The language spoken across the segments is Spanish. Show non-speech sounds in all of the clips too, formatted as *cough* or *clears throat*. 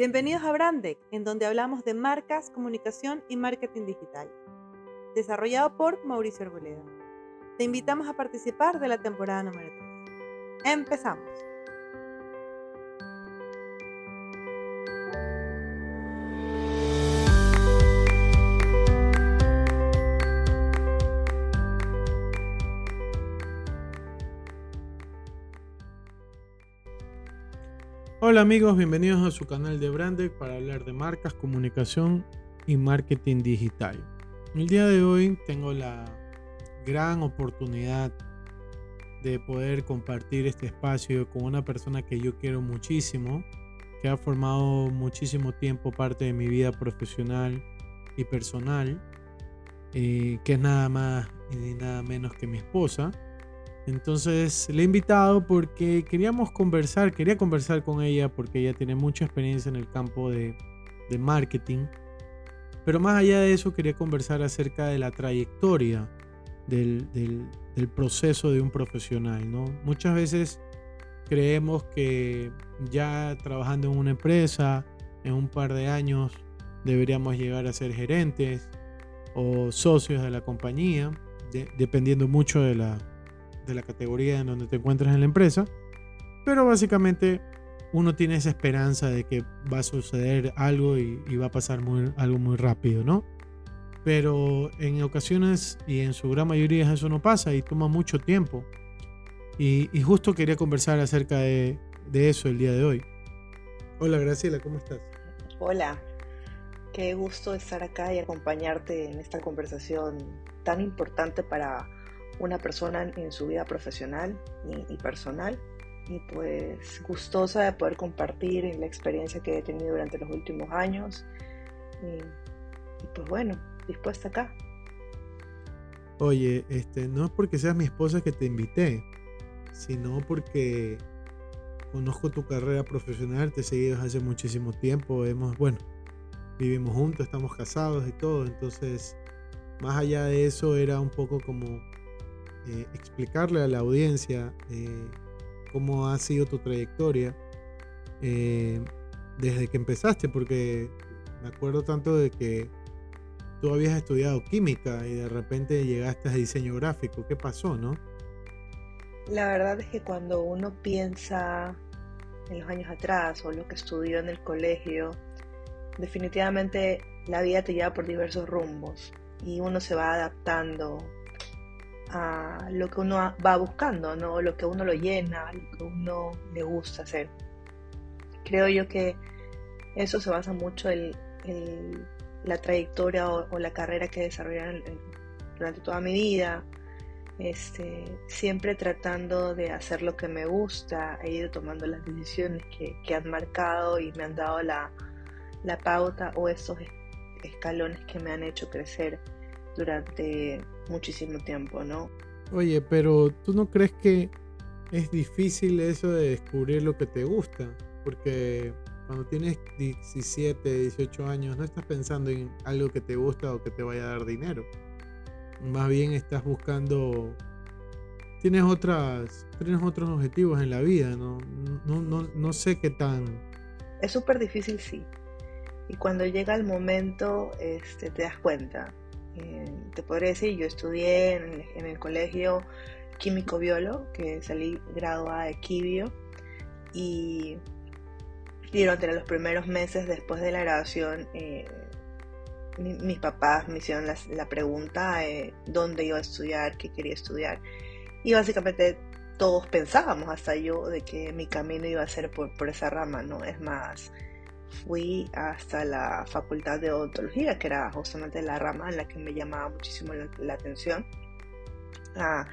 Bienvenidos a Brandec, en donde hablamos de marcas, comunicación y marketing digital. Desarrollado por Mauricio Arboleda. Te invitamos a participar de la temporada número 3. Empezamos. Hola amigos, bienvenidos a su canal de Brandec para hablar de marcas, comunicación y marketing digital. El día de hoy tengo la gran oportunidad de poder compartir este espacio con una persona que yo quiero muchísimo, que ha formado muchísimo tiempo parte de mi vida profesional y personal, eh, que es nada más y nada menos que mi esposa. Entonces le he invitado porque queríamos conversar, quería conversar con ella porque ella tiene mucha experiencia en el campo de, marketing. Pero más allá de eso quería conversar acerca de la trayectoria del, proceso de un profesional. ¿no? Muchas veces creemos que ya trabajando en una empresa, en un par de años, deberíamos llegar a ser gerentes o socios de la compañía, dependiendo mucho de la, de la categoría en donde te encuentras en la empresa, pero básicamente uno tiene esa esperanza de que va a suceder algo y, va a pasar algo muy rápido, ¿no? Pero en ocasiones y en su gran mayoría eso no pasa y toma mucho tiempo. Y, justo quería conversar acerca de eso el día de hoy. Hola Graciela, ¿cómo estás? Hola, qué gusto estar acá y acompañarte en esta conversación tan importante para una persona en su vida profesional y, personal y pues gustosa de poder compartir la experiencia que he tenido durante los últimos años y, pues bueno, dispuesta acá. Oye, este, no es porque seas mi esposa que te invité, sino porque conozco tu carrera profesional, te he seguido hace muchísimo tiempo, hemos, bueno, vivimos juntos, estamos casados y todo, entonces, más allá de eso era un poco como eh, explicarle a la audiencia eh, cómo ha sido tu trayectoria eh, desde que empezaste, porque me acuerdo tanto de que tú habías estudiado química y de repente llegaste a diseño gráfico. ¿Qué pasó, no? La verdad es que cuando uno piensa en los años atrás o lo que estudió en el colegio, definitivamente la vida te lleva por diversos rumbos y uno se va adaptando a lo que uno va buscando, ¿no? lo que uno lo llena, lo que uno le gusta hacer. Creo yo que eso se basa mucho en, la trayectoria o, la carrera que desarrollé durante toda mi vida. Este, siempre tratando de hacer lo que me gusta, he ido tomando las decisiones que, han marcado y me han dado la, la pauta o esos escalones que me han hecho crecer durante muchísimo tiempo, ¿no? Oye, pero ¿tú no crees que es difícil eso de descubrir lo que te gusta? Porque cuando tienes 17, 18 años no estás pensando en algo que te gusta o que te vaya a dar dinero. Más bien estás buscando... Tienes, otras, tienes otros objetivos en la vida, ¿no? No, no, no sé qué tan... Es súper difícil, sí. Y cuando llega el momento, este, te das cuenta. Te podría decir, yo estudié en, el colegio químico biólogo, que salí graduada de Quibio, y, durante los primeros meses después de la graduación, eh, mis papás me hicieron la, pregunta de dónde iba a estudiar, qué quería estudiar, y básicamente todos pensábamos, hasta yo, de que mi camino iba a ser por, por esa rama, ¿no? Es más, fui hasta la facultad de odontología, que era justamente la rama en la que me llamaba muchísimo la, atención, a,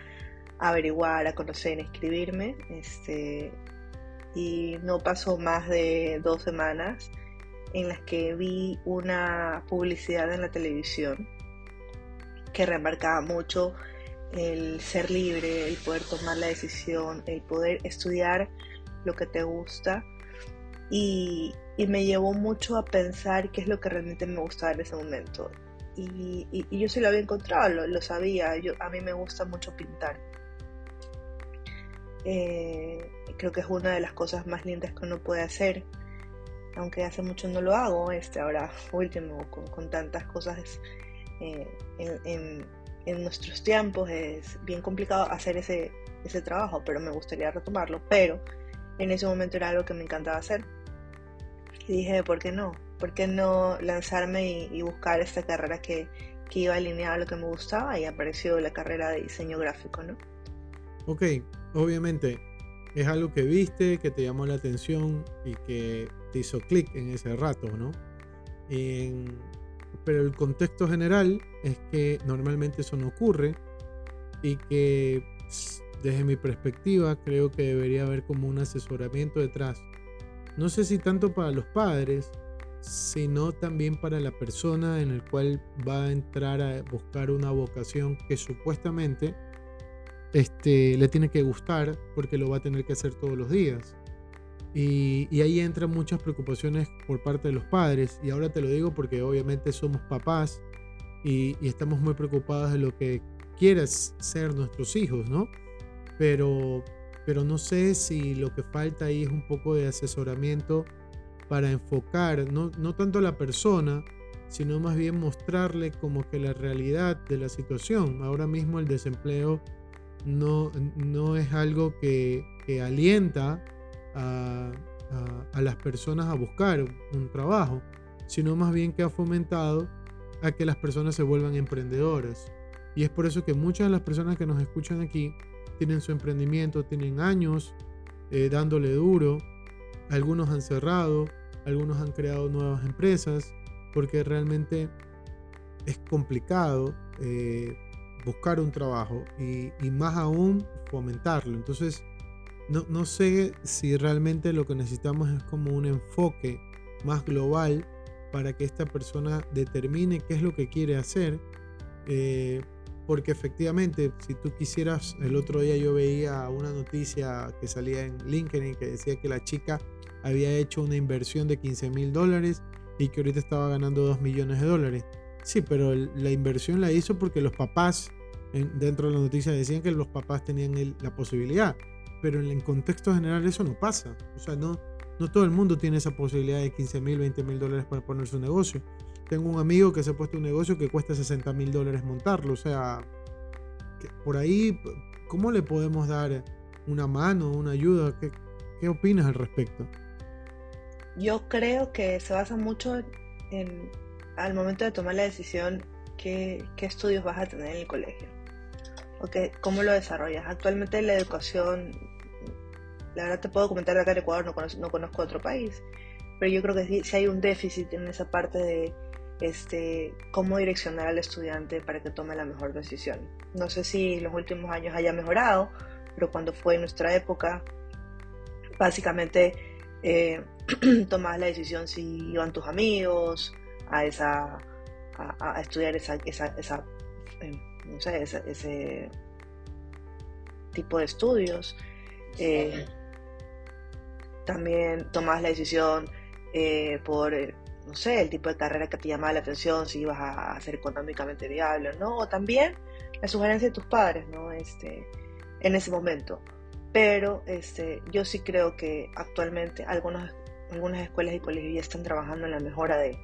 averiguar, a conocer, a inscribirme. Este, y no pasó más de dos semanas en las que vi una publicidad en la televisión que remarcaba mucho el ser libre, el poder tomar la decisión, el poder estudiar lo que te gusta y, me llevó mucho a pensar qué es lo que realmente me gustaba en ese momento. Y, yo sí lo había encontrado, lo, sabía, a mí me gusta mucho pintar. Eh, creo que es una de las cosas más lindas que uno puede hacer. aunque hace mucho no lo hago, este, ahora último, con, tantas cosas eh, en, nuestros tiempos, es bien complicado hacer ese, ese trabajo, pero me gustaría retomarlo, pero en ese momento era algo que me encantaba hacer. Y dije, ¿por qué no? ¿Por qué no lanzarme y, buscar esta carrera que, que, iba alineada a lo que me gustaba? Y apareció la carrera de diseño gráfico, ¿no? Ok, obviamente es algo que viste, que te llamó la atención y que te hizo clic en ese rato, ¿no? pero el contexto general es que normalmente eso no ocurre y que desde mi perspectiva creo que debería haber como un asesoramiento detrás. No sé si tanto para los padres, sino también para la persona en el cual va a entrar a buscar una vocación que supuestamente este, le tiene que gustar porque lo va a tener que hacer todos los días. Y, ahí entran muchas preocupaciones por parte de los padres. Y ahora te lo digo porque obviamente somos papás y, estamos muy preocupados de lo que quieras ser nuestros hijos, ¿no? Pero, pero no sé si lo que falta ahí es un poco de asesoramiento para enfocar no, no tanto a la persona, sino más bien mostrarle como que la realidad de la situación. Ahora mismo el desempleo no, no es algo que, alienta a, las personas a buscar un trabajo, sino más bien que ha fomentado a que las personas se vuelvan emprendedoras. Y es por eso que muchas de las personas que nos escuchan aquí tienen su emprendimiento, tienen años eh, dándole duro, algunos han cerrado, algunos han creado nuevas empresas, porque realmente es complicado eh, buscar un trabajo y, más aún fomentarlo. Entonces, no, no, sé si realmente lo que necesitamos es como un enfoque más global para que esta persona determine qué es lo que quiere hacer. Eh, porque efectivamente, si tú quisieras, el otro día yo veía una noticia que salía en LinkedIn que decía que la chica había hecho una inversión de 15 mil dólares y que ahorita estaba ganando 2 millones de dólares. Sí, pero la inversión la hizo porque los papás dentro de la noticia decían que los papás tenían la posibilidad, pero en contexto general eso no pasa. O sea, no, no todo el mundo tiene esa posibilidad de 15 mil, 20 mil dólares para poner su negocio. Tengo un amigo que se ha puesto un negocio que cuesta 60 mil dólares montarlo. O sea, por ahí, ¿cómo le podemos dar una mano, una ayuda? ¿Qué, qué opinas al respecto? Yo creo que se basa mucho en, al momento de tomar la decisión, qué, qué estudios vas a tener en el colegio. ¿Cómo lo desarrollas? Actualmente la educación, la verdad te puedo comentar de acá en Ecuador, no conozco, no conozco otro país, pero yo creo que sí, hay un déficit en esa parte de este, cómo direccionar al estudiante para que tome la mejor decisión. No sé si en los últimos años haya mejorado, pero cuando fue en nuestra época, básicamente eh, *clears throat* tomabas la decisión si iban tus amigos a, esa, a, estudiar esa, esa, esa eh, no sé, ese, tipo de estudios. Eh, también tomabas la decisión eh, por, no sé, el tipo de carrera que te llamaba la atención, si ibas a, ser económicamente viable o no, o también la sugerencia de tus padres, ¿no? Este, en ese momento. Pero este, yo sí creo que actualmente algunas, algunas escuelas y colegios ya están trabajando en la mejora de,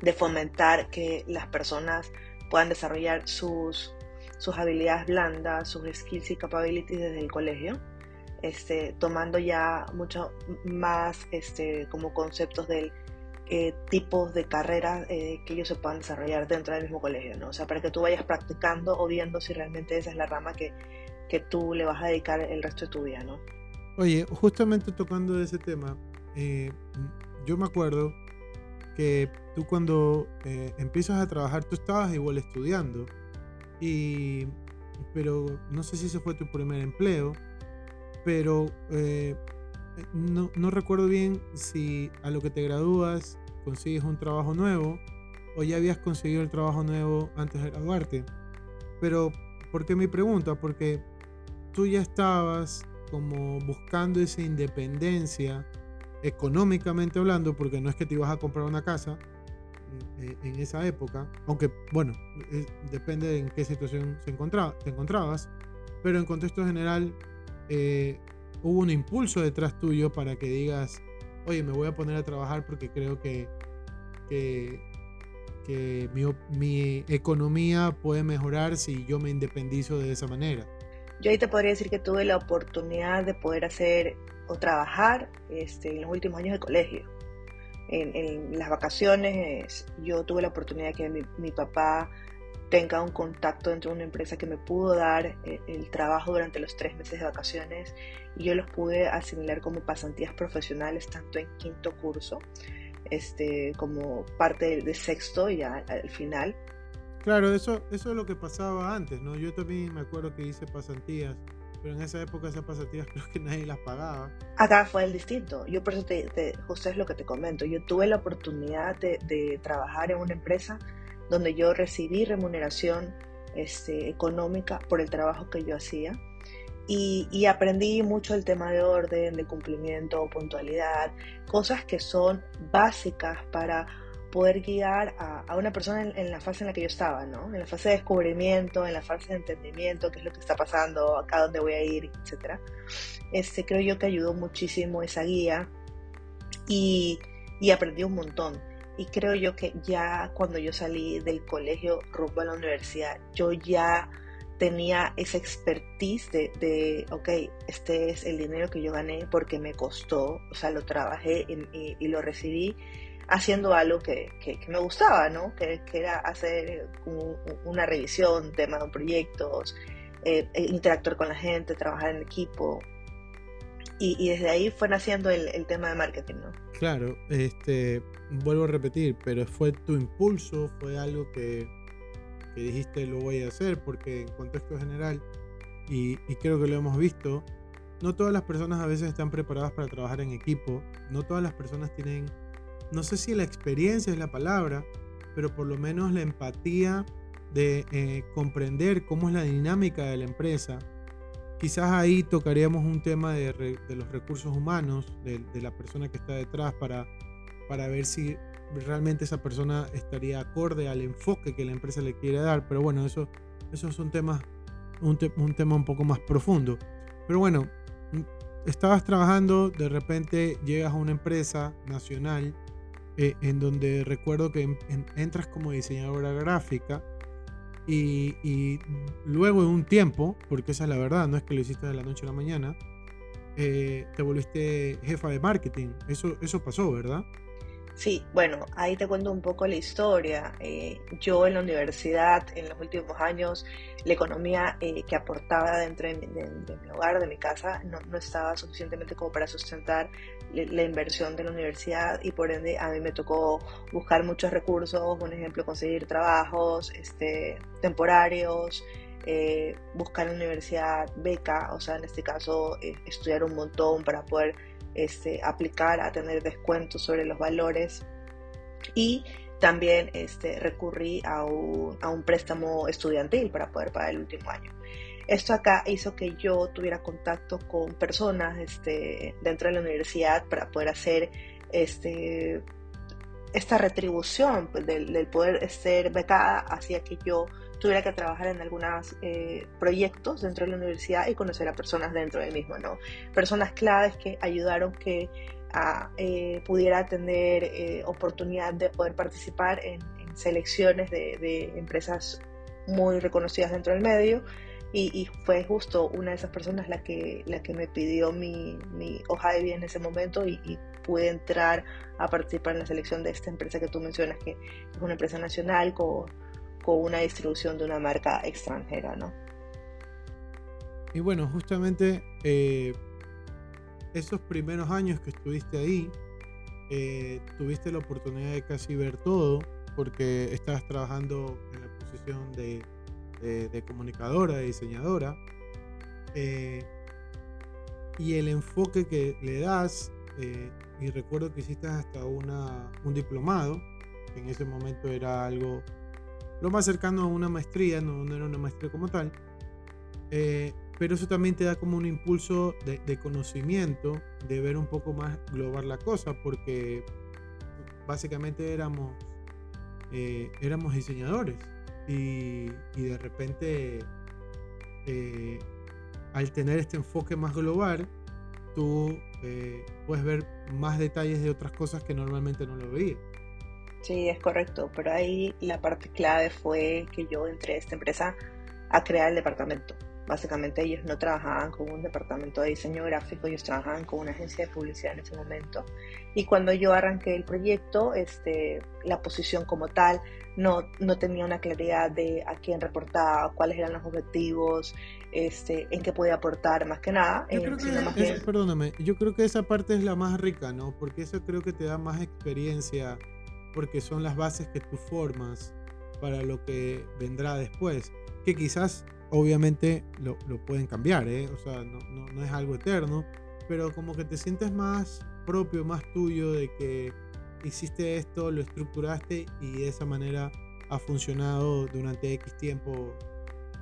de fomentar que las personas puedan desarrollar sus, sus habilidades blandas, sus skills y capabilities desde el colegio, este, tomando ya mucho más este, como conceptos del eh, tipos de carreras eh, que ellos se puedan desarrollar dentro del mismo colegio, ¿no? O sea, para que tú vayas practicando o viendo si realmente esa es la rama que, que tú le vas a dedicar el resto de tu vida, ¿no? Oye, justamente tocando ese tema, eh, yo me acuerdo que tú cuando eh, empiezas a trabajar, tú estabas igual estudiando, y, pero no sé si ese fue tu primer empleo, pero eh, no, no, recuerdo bien si a lo que te gradúas consigues un trabajo nuevo o ya habías conseguido el trabajo nuevo antes de graduarte. Pero, ¿por qué mi pregunta? Porque tú ya estabas como buscando esa independencia económicamente hablando, porque no es que te ibas a comprar una casa eh, en esa época, aunque bueno, depende de en qué situación se te encontrabas, pero en contexto general eh, hubo un impulso detrás tuyo para que digas, oye, me voy a poner a trabajar porque creo que, que, mi, economía puede mejorar si yo me independizo de esa manera. Yo ahí te podría decir que tuve la oportunidad de poder hacer o trabajar este, en los últimos años de colegio. En, las vacaciones yo tuve la oportunidad que mi papá tenga un contacto dentro de una empresa que me pudo dar eh, el, trabajo durante los tres meses de vacaciones y yo los pude asimilar como pasantías profesionales tanto en quinto curso este, como parte de, sexto y al, final. Claro, eso, eso es lo que pasaba antes, ¿no? Yo también me acuerdo que hice pasantías, pero en esa época esas pasantías *laughs* creo que nadie las pagaba. Acá fue el distinto. Yo por eso te, te justo es lo que te comento. Yo tuve la oportunidad de, de trabajar en una empresa donde yo recibí remuneración este, económica por el trabajo que yo hacía. Y, aprendí mucho el tema de orden, de cumplimiento, puntualidad, cosas que son básicas para poder guiar a, una persona en, la fase en la que yo estaba, ¿no? En la fase de descubrimiento, en la fase de entendimiento, qué es lo que está pasando, acá dónde voy a ir, etc. Este, creo yo que ayudó muchísimo esa guía y, y aprendí un montón. Y creo yo que ya cuando yo salí del colegio rumbo a la universidad, yo ya tenía esa expertise de, de, ok, este es el dinero que yo gané porque me costó, o sea, lo trabajé y, lo recibí haciendo algo que, que, me gustaba, ¿no? Que, que era hacer una revisión, tema de proyectos, eh, interactuar con la gente, trabajar en equipo. Y, desde ahí fue naciendo el, tema de marketing, ¿no? Claro, este, vuelvo a repetir, pero fue tu impulso, fue algo que, dijiste lo voy a hacer, porque en contexto general, y, creo que lo hemos visto, no todas las personas a veces están preparadas para trabajar en equipo, no todas las personas tienen, no sé si la experiencia es la palabra, pero por lo menos la empatía de eh, comprender cómo es la dinámica de la empresa. Quizás ahí tocaríamos un tema de, los recursos humanos, de, de, la persona que está detrás para para ver si realmente esa persona estaría acorde al enfoque que la empresa le quiere dar. Pero bueno, eso, eso es un tema, un, tema un poco más profundo. Pero bueno, estabas trabajando, de repente llegas a una empresa nacional eh, en donde recuerdo que entras como diseñadora gráfica y, luego de un tiempo, porque esa es la verdad, no es que lo hiciste de la noche a la mañana, eh, te volviste jefa de marketing. Eso, eso pasó, ¿verdad? Sí, bueno, ahí te cuento un poco la historia. Eh, yo en la universidad, en los últimos años, la economía eh, que aportaba dentro de mi, hogar, de mi casa, no, estaba suficientemente como para sustentar la inversión de la universidad y por ende a mí me tocó buscar muchos recursos, por ejemplo, conseguir trabajos este, temporarios, eh, buscar en la universidad beca, o sea, en este caso estudiar un montón para poder este, aplicar a tener descuentos sobre los valores y también este, recurrí a un, a un préstamo estudiantil para poder pagar el último año. Esto acá hizo que yo tuviera contacto con personas este, dentro de la universidad para poder hacer este, esta retribución pues, del, poder ser becada, hacía que yo tuviera que trabajar en algunos eh, proyectos dentro de la universidad y conocer a personas dentro del mismo, ¿no? Personas claves que ayudaron que eh, pudiera tener eh, oportunidad de poder participar en, selecciones de, empresas muy reconocidas dentro del medio y, fue justo una de esas personas la que, la que me pidió mi, mi hoja de vida en ese momento y, y, pude entrar a participar en la selección de esta empresa que tú mencionas, que es una empresa nacional con una distribución de una marca extranjera, ¿no? Y bueno, justamente eh, esos primeros años que estuviste ahí, eh, tuviste la oportunidad de casi ver todo, porque estabas trabajando en la posición de, comunicadora, de diseñadora, eh, y el enfoque que le das, y recuerdo que hiciste hasta una, un diplomado, que en ese momento era algo lo más cercano a una maestría, no, era una maestría como tal, eh, pero eso también te da como un impulso de, conocimiento, de ver un poco más global la cosa, porque básicamente éramos, eh, éramos diseñadores y, de repente eh, al tener este enfoque más global, tú eh, puedes ver más detalles de otras cosas que normalmente no lo veías. Sí, es correcto, pero ahí la parte clave fue que yo entré a esta empresa a crear el departamento. Básicamente ellos no trabajaban con un departamento de diseño gráfico, ellos trabajaban con una agencia de publicidad en ese momento. Y cuando yo arranqué el proyecto, este, la posición como tal no, no tenía una claridad de a quién reportaba, cuáles eran los objetivos, este, en qué podía aportar, más que nada. Yo creo que, perdóname, yo creo que esa parte es la más rica, ¿no? Porque eso creo que te da más experiencia, porque son las bases que tú formas para lo que vendrá después. Que quizás obviamente lo, lo pueden cambiar, ¿eh? o sea, no, no, no, es algo eterno, pero como que te sientes más propio, más tuyo de que hiciste esto, lo estructuraste y de esa manera ha funcionado durante X tiempo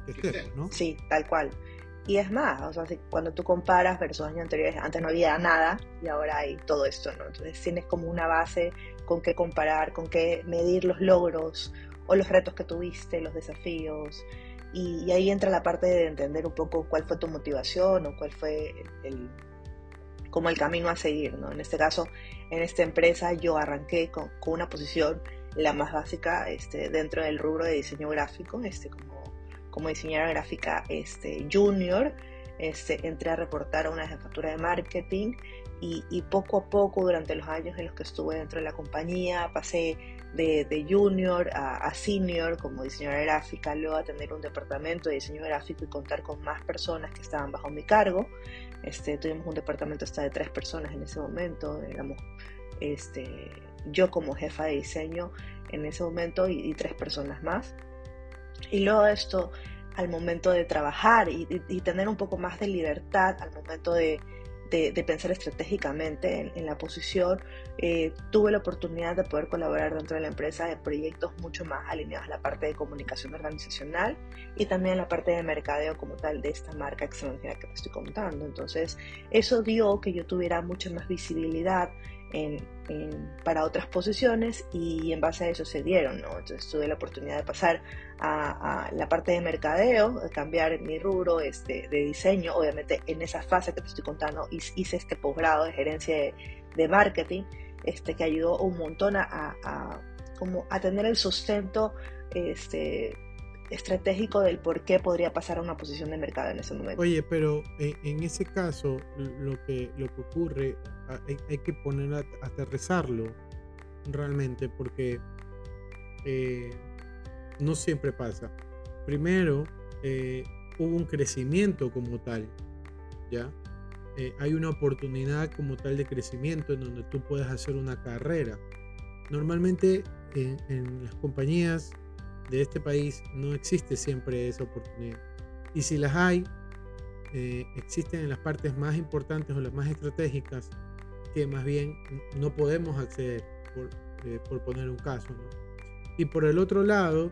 que ¿no? Sí, tal cual. Y es más, o sea, cuando tú comparas versus años anteriores, antes no había nada y ahora hay todo esto, ¿no? Entonces tienes como una base con qué comparar, con qué medir los logros o los retos que tuviste, los desafíos, y, ahí entra la parte de entender un poco cuál fue tu motivación o cuál fue el, como el camino a seguir, ¿no? En este caso, en esta empresa yo arranqué con, una posición la más básica este, dentro del rubro de diseño gráfico, este, como, como diseñadora gráfica este, junior, este, entré a reportar a una jefatura de marketing y, y, poco a poco durante los años en los que estuve dentro de la compañía pasé de, junior a, senior como diseñadora gráfica, luego a tener un departamento de diseño gráfico y contar con más personas que estaban bajo mi cargo. Este, tuvimos un departamento hasta de tres personas en ese momento, digamos, este, yo como jefa de diseño en ese momento y, tres personas más. Y luego esto, al momento de trabajar y tener un poco más de libertad, al momento de, de, pensar estratégicamente en, la posición, eh, tuve la oportunidad de poder colaborar dentro de la empresa en proyectos mucho más alineados a la parte de comunicación organizacional y también la parte de mercadeo como tal de esta marca extranjera que te estoy contando. Entonces, eso dio que yo tuviera mucha más visibilidad para otras posiciones y en base a eso se dieron, ¿no? Entonces tuve la oportunidad de pasar a, la parte de mercadeo, de cambiar mi rubro este, de diseño, obviamente en esa fase que te estoy contando hice este posgrado de gerencia de, marketing, este, que ayudó un montón a, a, como a tener el sustento este, estratégico del por qué podría pasar a una posición de mercado en ese momento. Oye, pero eh, en ese caso, lo que, lo que ocurre, hay, que poner a, aterrizarlo realmente, porque eh, no siempre pasa. Primero, eh, hubo un crecimiento como tal, ¿ya? hay una oportunidad como tal de crecimiento en donde tú puedes hacer una carrera. Normalmente en las compañías de este país no existe siempre esa oportunidad. Y si las hay, eh, existen en las partes más importantes o las más estratégicas que más bien no podemos acceder, por, eh, por poner un caso. Y por el otro lado,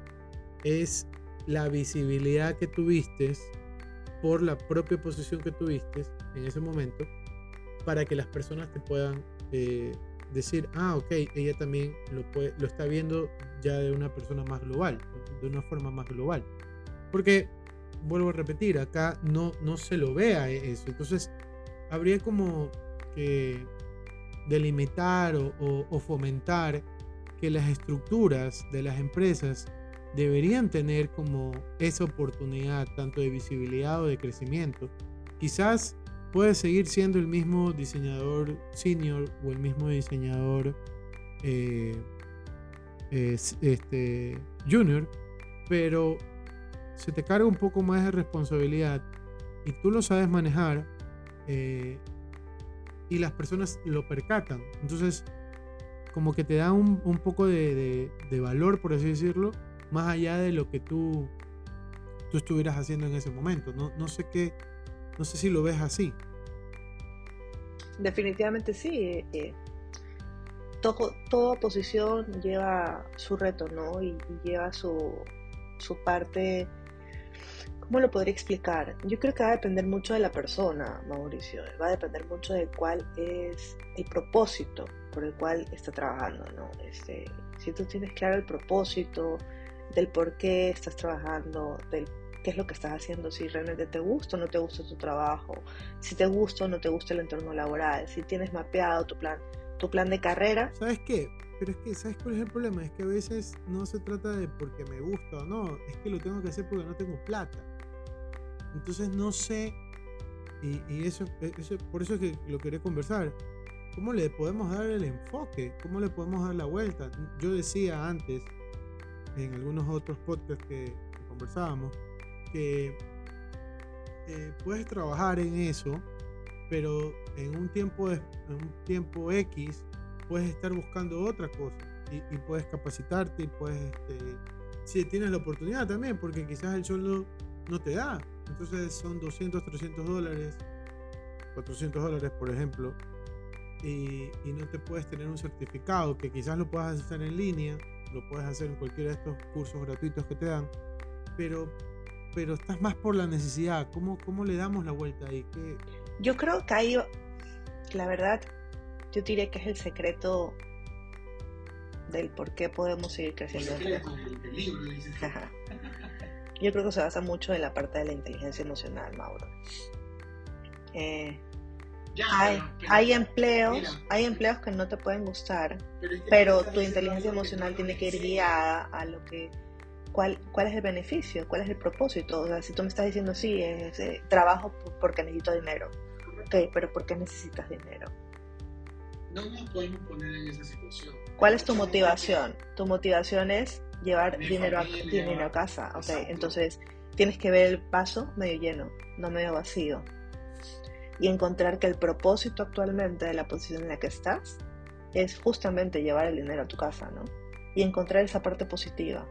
es la visibilidad que tuviste por la propia posición que tuviste en ese momento para que las personas te puedan eh, decir, ah, ok, ella también lo, puede, lo está viendo ya de una persona más global, de una forma más global. Porque, vuelvo a repetir, acá no, no se lo vea eso. Entonces, habría como que delimitar o, o fomentar que las estructuras de las empresas deberían tener como esa oportunidad tanto de visibilidad o de crecimiento. Quizás puede seguir siendo el mismo diseñador senior o el mismo diseñador eh, este, junior, pero se te carga un poco más de responsabilidad y tú lo sabes manejar eh, y las personas lo percatan. Entonces, como que te da un, poco de, valor, por así decirlo, más allá de lo que tú, tú estuvieras haciendo en ese momento. No, no sé qué, no sé si lo ves así. Definitivamente sí. Eh, eh, toda posición lleva su reto, ¿no? Y, lleva su, su parte... ¿Cómo lo podría explicar? Yo creo que va a depender mucho de la persona, Mauricio. Va a depender mucho de cuál es el propósito por el cual está trabajando, ¿no? Este, si tú tienes claro el propósito, del por qué estás trabajando, del qué es lo que estás haciendo, si realmente te gusta o no te gusta tu trabajo, si te gusta o no te gusta el entorno laboral, si tienes mapeado tu plan, tu plan de carrera. ¿Sabes qué? Pero es que, ¿sabes cuál es el problema? Es que a veces no se trata de porque me gusta o no, es que lo tengo que hacer porque no tengo plata. Entonces no sé, y, eso, eso, por eso es que lo quería conversar. ¿Cómo le podemos dar el enfoque? ¿Cómo le podemos dar la vuelta? Yo decía antes, en algunos otros podcasts que, conversábamos, que eh, puedes trabajar en eso, pero en un tiempo, en un tiempo X puedes estar buscando otra cosa y, puedes capacitarte y puedes, este, si tienes la oportunidad también, porque quizás el sueldo no te da. Entonces son 200, 300 dólares, 400 dólares, por ejemplo, y, no te puedes tener un certificado que quizás lo puedas hacer en línea, lo puedes hacer en cualquiera de estos cursos gratuitos que te dan, pero, pero estás más por la necesidad. ¿Cómo, cómo le damos la vuelta ahí? ¿Qué? Yo creo que ahí, la verdad, yo diría que es el secreto del por qué podemos seguir creciendo. Yo creo que se basa mucho en la parte de la inteligencia emocional, Mauro. Eh, hay, empleos, hay empleos que no te pueden gustar, pero, tu inteligencia emocional tiene que ir guiada a lo que cuál, cuál es el beneficio, cuál es el propósito. O sea, si tú me estás diciendo sí, es, eh, trabajo porque necesito dinero. Ok, pero ¿por qué necesitas dinero? No nos podemos poner en esa situación. ¿Cuál es tu motivación? Tu motivación es llevar dinero a, dinero a casa. Ok, entonces tienes que ver el paso medio lleno, no medio vacío y encontrar que el propósito actualmente de la posición en la que estás es justamente llevar el dinero a tu casa, ¿no? Y encontrar esa parte positiva.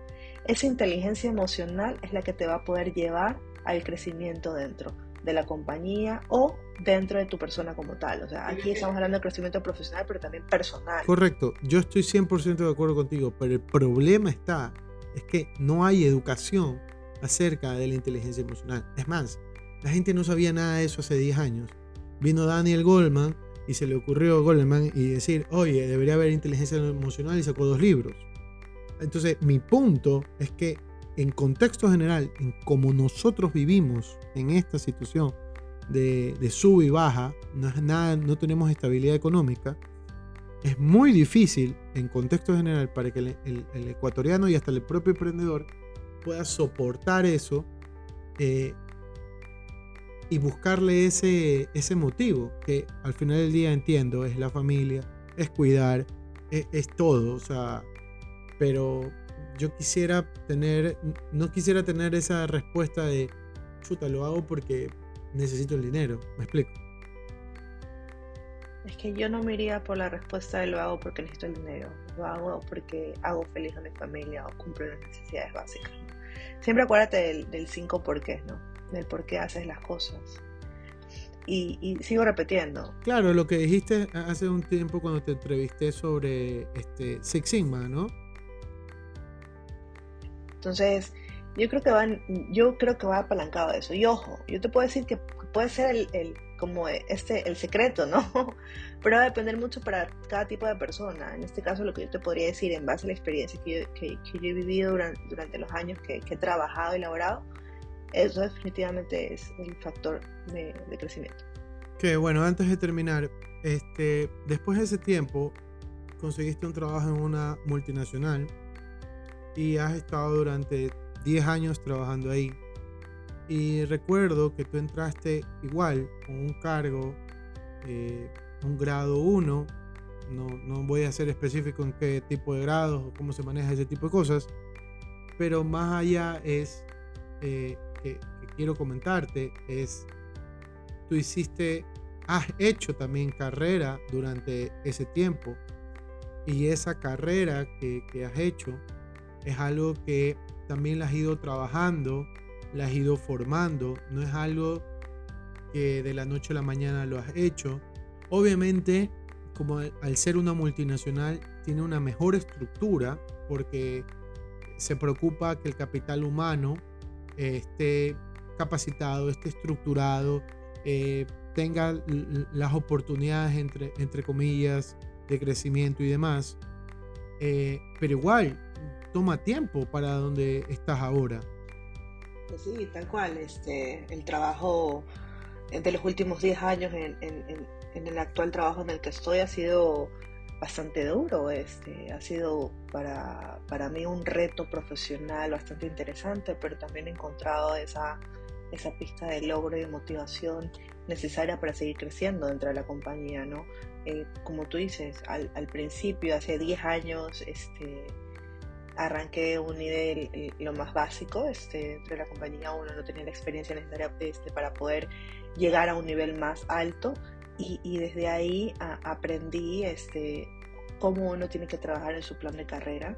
Esa inteligencia emocional es la que te va a poder llevar al crecimiento dentro de la compañía o dentro de tu persona como tal. O sea, aquí estamos hablando de crecimiento profesional, pero también personal. Correcto, yo estoy 100% de acuerdo contigo, pero el problema está, es que no hay educación acerca de la inteligencia emocional. Es más, la gente no sabía nada de eso hace 10 años. Vino Daniel Goldman y se le ocurrió a Goldman y decir, oye, debería haber inteligencia emocional y sacó dos libros. Entonces, mi punto es que en contexto general, en como nosotros vivimos en esta situación de, de sub y baja, no, es nada, no tenemos estabilidad económica, es muy difícil en contexto general para que el, el, ecuatoriano y hasta el propio emprendedor pueda soportar eso eh, y buscarle ese, ese motivo, que al final del día entiendo, es la familia, es cuidar, es, es todo, o sea, pero yo quisiera tener, no quisiera tener esa respuesta de, chuta, lo hago porque necesito el dinero, me explico. Es que yo no me iría por la respuesta de lo hago porque necesito el dinero, lo hago porque hago feliz a mi familia o cumplo las necesidades básicas. Siempre acuérdate del, del cinco porqués, ¿no? Del por qué haces las cosas. Y, sigo repitiendo. Claro, lo que dijiste hace un tiempo cuando te entrevisté sobre este Six Sigma, ¿no? Entonces, yo creo que van, yo creo que va apalancado a eso. Y ojo, yo te puedo decir que puede ser el, como este el secreto, ¿no? *laughs* Pero va a depender mucho para cada tipo de persona. En este caso, lo que yo te podría decir en base a la experiencia que yo, que, yo he vivido durante, durante los años que, que, he trabajado y elaborado, eso definitivamente es el factor de, crecimiento. Que bueno, antes de terminar, este, después de ese tiempo conseguiste un trabajo en una multinacional y has estado durante 10 años trabajando ahí. Y recuerdo que tú entraste igual con un cargo, eh, un grado 1. No, no voy a ser específico en qué tipo de grados o cómo se maneja ese tipo de cosas. Pero más allá es eh, que, quiero comentarte es, tú hiciste, has hecho también carrera durante ese tiempo y esa carrera que, que has hecho es algo que también la has ido trabajando, la has ido formando, no es algo que de la noche a la mañana lo has hecho. Obviamente, como al ser una multinacional, tiene una mejor estructura porque se preocupa que el capital humano esté capacitado, esté estructurado, eh, tenga las oportunidades, entre, entre comillas, de crecimiento y demás. Eh, pero igual, toma tiempo para donde estás ahora. Pues sí, tal cual. Este, el trabajo de los últimos 10 años en, en, el actual trabajo en el que estoy ha sido bastante duro. Este, ha sido para, para mí un reto profesional bastante interesante, pero también he encontrado esa, esa pista de logro y de motivación necesaria para seguir creciendo dentro de la compañía, ¿no? Eh, como tú dices, al, al, principio, hace 10 años, este, arranqué un nivel eh, lo más básico, este, dentro de la compañía uno no tenía la experiencia necesaria este, para poder llegar a un nivel más alto y, y desde ahí a, aprendí este, cómo uno tiene que trabajar en su plan de carrera,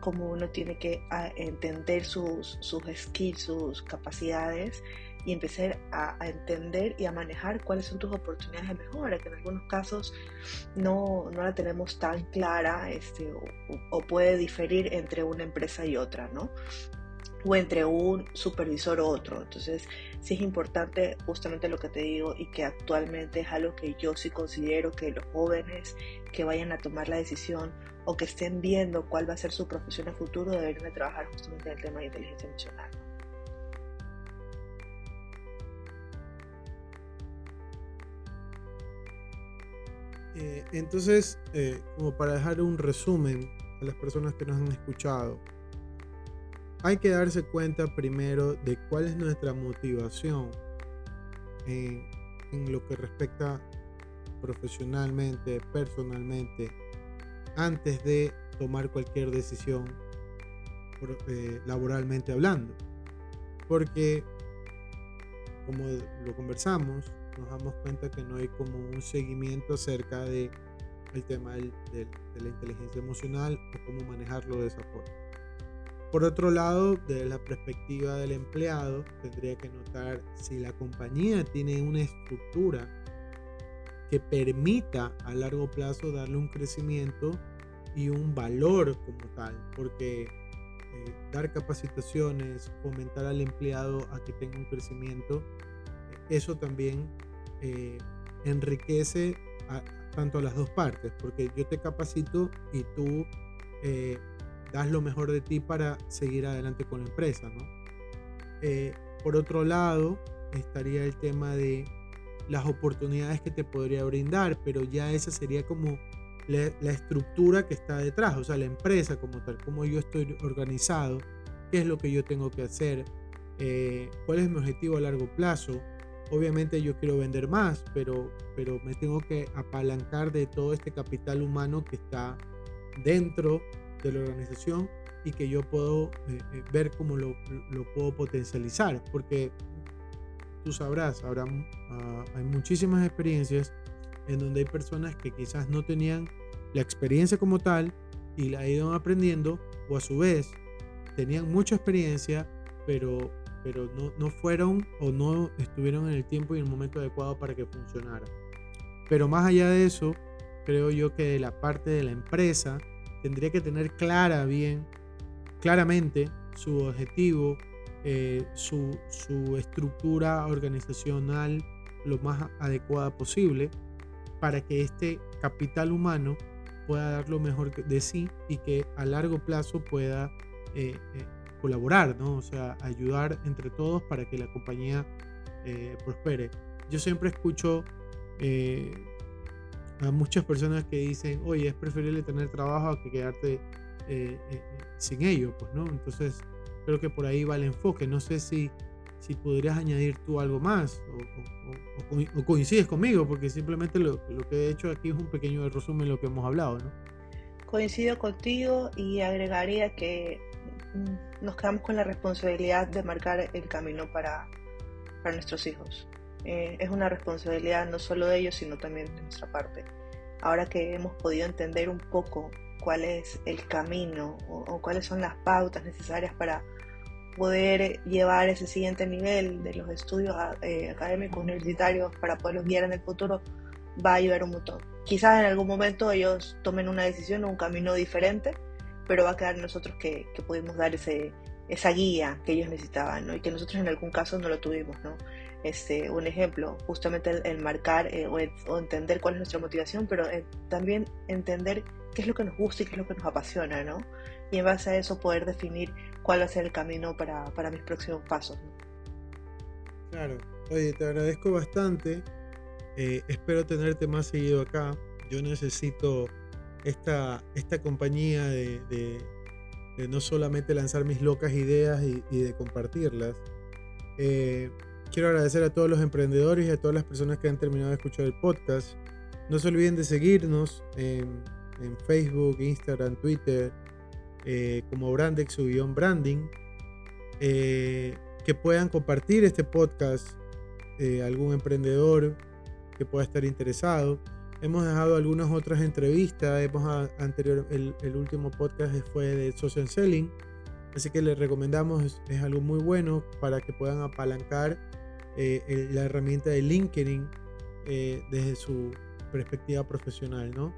cómo uno tiene que entender sus, sus skills, sus capacidades y empezar a, entender y a manejar cuáles son tus oportunidades de mejora, que en algunos casos no, no la tenemos tan clara este, o, o, puede diferir entre una empresa y otra, ¿no? O entre un supervisor u otro. Entonces, sí es importante justamente lo que te digo y que actualmente es algo que yo sí considero que los jóvenes que vayan a tomar la decisión o que estén viendo cuál va a ser su profesión en futuro deberían de trabajar justamente en el tema de inteligencia emocional. Eh, entonces, eh, como para dejar un resumen a las personas que nos han escuchado, hay que darse cuenta primero de cuál es nuestra motivación en, lo que respecta profesionalmente, personalmente, antes de tomar cualquier decisión eh, laboralmente hablando. Porque, como lo conversamos, nos damos cuenta que no hay como un seguimiento acerca de el tema de la inteligencia emocional o cómo manejarlo de esa forma. Por otro lado, desde la perspectiva del empleado, tendría que notar si la compañía tiene una estructura que permita a largo plazo darle un crecimiento y un valor como tal, porque eh, dar capacitaciones, fomentar al empleado a que tenga un crecimiento, eso también eh, enriquece a, tanto a las dos partes, porque yo te capacito y tú eh, das lo mejor de ti para seguir adelante con la empresa, ¿no? Eh, por otro lado, estaría el tema de las oportunidades que te podría brindar, pero ya esa sería como la, estructura que está detrás, o sea, la empresa como tal, cómo yo estoy organizado, qué es lo que yo tengo que hacer, eh, cuál es mi objetivo a largo plazo. Obviamente yo quiero vender más, pero, pero me tengo que apalancar de todo este capital humano que está dentro de la organización y que yo puedo eh, eh, ver cómo lo, puedo potencializar, porque tú sabrás, habrá, ah, hay muchísimas experiencias en donde hay personas que quizás no tenían la experiencia como tal y la iban aprendiendo, o a su vez tenían mucha experiencia, pero, pero no, no fueron o no estuvieron en el tiempo y el momento adecuado para que funcionara. Pero más allá de eso, creo yo que de la parte de la empresa, tendría que tener clara bien, claramente su objetivo, eh, su, su estructura organizacional lo más adecuada posible para que este capital humano pueda dar lo mejor de sí y que a largo plazo pueda eh, eh, colaborar, ¿no? O sea, ayudar entre todos para que la compañía prospere. Yo siempre escucho a muchas personas que dicen, oye, es preferible tener trabajo a que quedarte eh, eh, sin ello, pues, ¿no? Entonces, creo que por ahí va el enfoque. No sé si, si podrías añadir tú algo más o, coincides conmigo, porque simplemente lo, lo, que he hecho aquí es un pequeño resumen de lo que hemos hablado, ¿no? Coincido contigo y agregaría que mm, nos quedamos con la responsabilidad de marcar el camino para, para nuestros hijos. Eh, es una responsabilidad no solo de ellos, sino también de nuestra parte. Ahora que hemos podido entender un poco cuál es el camino o, cuáles son las pautas necesarias para poder llevar ese siguiente nivel de los estudios eh, académicos universitarios para poderlos guiar en el futuro, va a ayudar un montón. Quizás en algún momento ellos tomen una decisión o un camino diferente, pero va a quedar nosotros que, que pudimos dar ese, esa guía que ellos necesitaban, ¿no? Y que nosotros en algún caso no lo tuvimos, ¿no? Este, un ejemplo, justamente el, marcar eh, o, entender cuál es nuestra motivación, pero eh, también entender qué es lo que nos gusta y qué es lo que nos apasiona, ¿no? Y en base a eso poder definir cuál va a ser el camino para, para mis próximos pasos. Claro, oye, te agradezco bastante. Eh, espero tenerte más seguido acá. Yo necesito esta, esta compañía de, de, no solamente lanzar mis locas ideas y, de compartirlas. Quiero agradecer a todos los emprendedores y a todas las personas que han terminado de escuchar el podcast. No se olviden de seguirnos en, Facebook, Instagram, Twitter, eh, como Brandex o guion branding. Eh, que puedan compartir este podcast eh, algún emprendedor que pueda estar interesado. Hemos dejado algunas otras entrevistas. Hemos anterior, el, último podcast fue de social selling. Así que les recomendamos, es algo muy bueno para que puedan apalancar eh, la herramienta de LinkedIn eh, desde su perspectiva profesional, ¿no?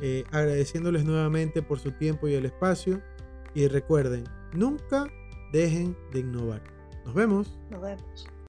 Eh, agradeciéndoles nuevamente por su tiempo y el espacio. Y recuerden, nunca dejen de innovar. Nos vemos. Nos vemos.